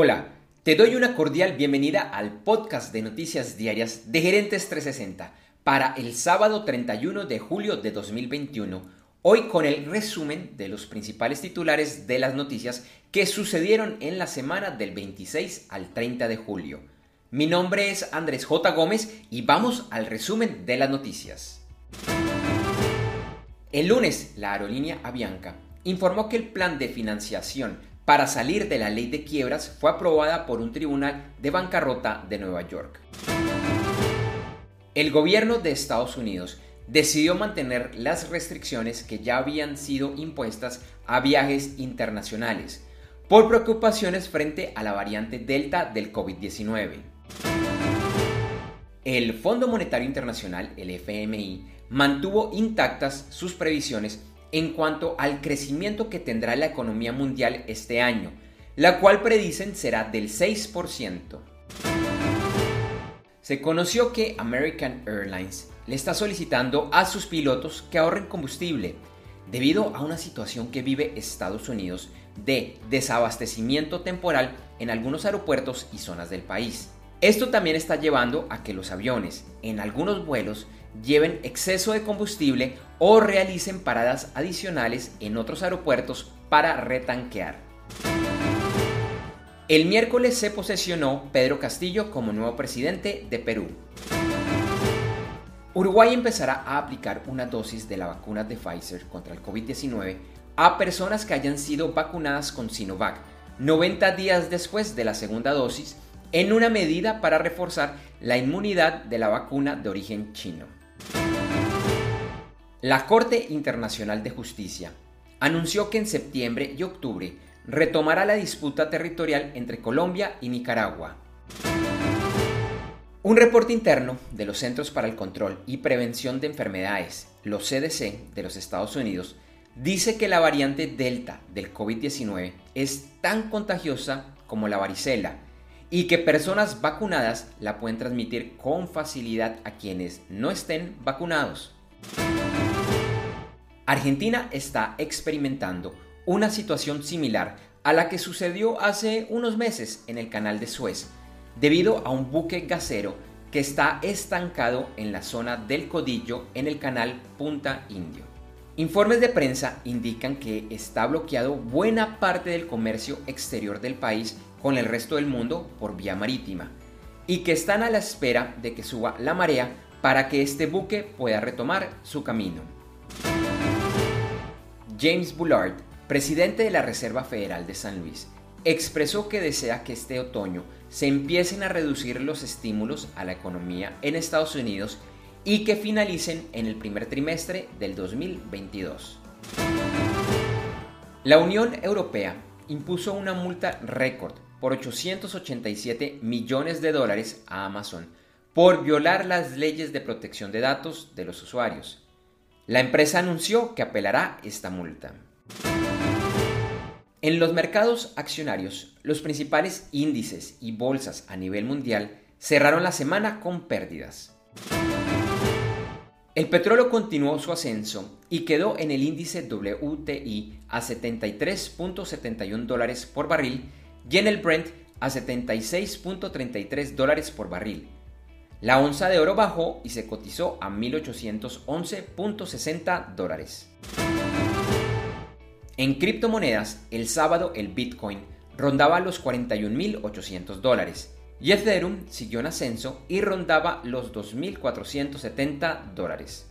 Hola, te doy una cordial bienvenida al podcast de noticias diarias de Gerentes 360 para el sábado 31 de julio de 2021. Hoy con el resumen de los principales titulares de las noticias que sucedieron en la semana del 26 al 30 de julio. Mi nombre es Andrés J. Gómez y vamos al resumen de las noticias. El lunes, la aerolínea Avianca informó que el plan de financiación para salir de la ley de quiebras fue aprobada por un tribunal de bancarrota de Nueva York. El gobierno de Estados Unidos decidió mantener las restricciones que ya habían sido impuestas a viajes internacionales por preocupaciones frente a la variante Delta del COVID-19. El Fondo Monetario Internacional, FMI, mantuvo intactas sus previsiones en cuanto al crecimiento que tendrá la economía mundial este año, la cual predicen será del 6%. Se conoció que American Airlines le está solicitando a sus pilotos que ahorren combustible debido a una situación que vive Estados Unidos de desabastecimiento temporal en algunos aeropuertos y zonas del país. Esto también está llevando a que los aviones, en algunos vuelos, lleven exceso de combustible o realicen paradas adicionales en otros aeropuertos para retanquear. El miércoles se posesionó Pedro Castillo como nuevo presidente de Perú. Uruguay empezará a aplicar una dosis de la vacuna de Pfizer contra el COVID-19 a personas que hayan sido vacunadas con Sinovac 90 días después de la segunda dosis en una medida para reforzar la inmunidad de la vacuna de origen chino. La Corte Internacional de Justicia anunció que en septiembre y octubre retomará la disputa territorial entre Colombia y Nicaragua. Un reporte interno de los Centros para el Control y Prevención de Enfermedades, los CDC de los Estados Unidos, dice que la variante Delta del COVID-19 es tan contagiosa como la varicela y que personas vacunadas la pueden transmitir con facilidad a quienes no estén vacunados. Argentina está experimentando una situación similar a la que sucedió hace unos meses en el canal de Suez, debido a un buque gasero que está estancado en la zona del Codillo en el canal Punta Indio. Informes de prensa indican que está bloqueado buena parte del comercio exterior del país con el resto del mundo por vía marítima y que están a la espera de que suba la marea para que este buque pueda retomar su camino. James Bullard, presidente de la Reserva Federal de San Luis, expresó que desea que este otoño se empiecen a reducir los estímulos a la economía en Estados Unidos y que finalicen en el primer trimestre del 2022. La Unión Europea impuso una multa récord por 887 millones de dólares a Amazon por violar las leyes de protección de datos de los usuarios. La empresa anunció que apelará esta multa. En los mercados accionarios, los principales índices y bolsas a nivel mundial cerraron la semana con pérdidas. El petróleo continuó su ascenso y quedó en el índice WTI a 73.71 dólares por barril y en el Brent a 76.33 dólares por barril. La onza de oro bajó y se cotizó a 1811.60 dólares. En criptomonedas, el sábado el Bitcoin rondaba los 41.800 dólares y Ethereum siguió en ascenso y rondaba los 2.470 dólares.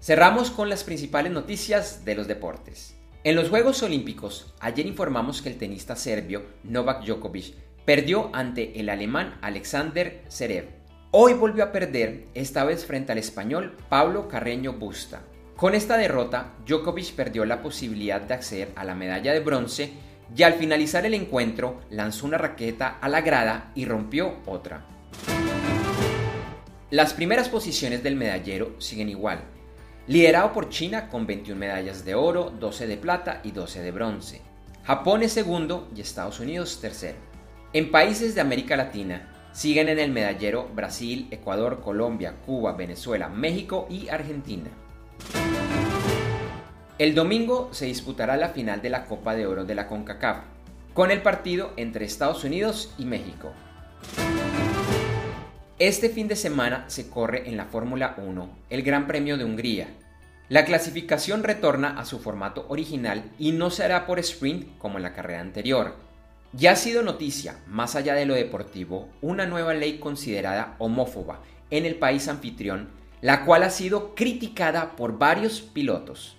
Cerramos con las principales noticias de los deportes. En los Juegos Olímpicos, ayer informamos que el tenista serbio Novak Djokovic perdió ante el alemán Alexander Zverev. Hoy volvió a perder, esta vez frente al español Pablo Carreño Busta. Con esta derrota, Djokovic perdió la posibilidad de acceder a la medalla de bronce y al finalizar el encuentro lanzó una raqueta a la grada y rompió otra. Las primeras posiciones del medallero siguen igual, liderado por China con 21 medallas de oro, 12 de plata y 12 de bronce. Japón es segundo y Estados Unidos tercero. En países de América Latina siguen en el medallero Brasil, Ecuador, Colombia, Cuba, Venezuela, México y Argentina. El domingo se disputará la final de la Copa de Oro de la CONCACAF. con el partido entre Estados Unidos y México. Este fin de semana se corre en la Fórmula 1 el Gran Premio de Hungría. La clasificación retorna a su formato original y no se hará por sprint como en la carrera anterior. Ya ha sido noticia, más allá de lo deportivo, una nueva ley considerada homófoba en el país anfitrión, la cual ha sido criticada por varios pilotos.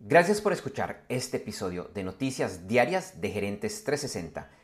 Gracias por escuchar este episodio de Noticias Diarias de Gerentes 360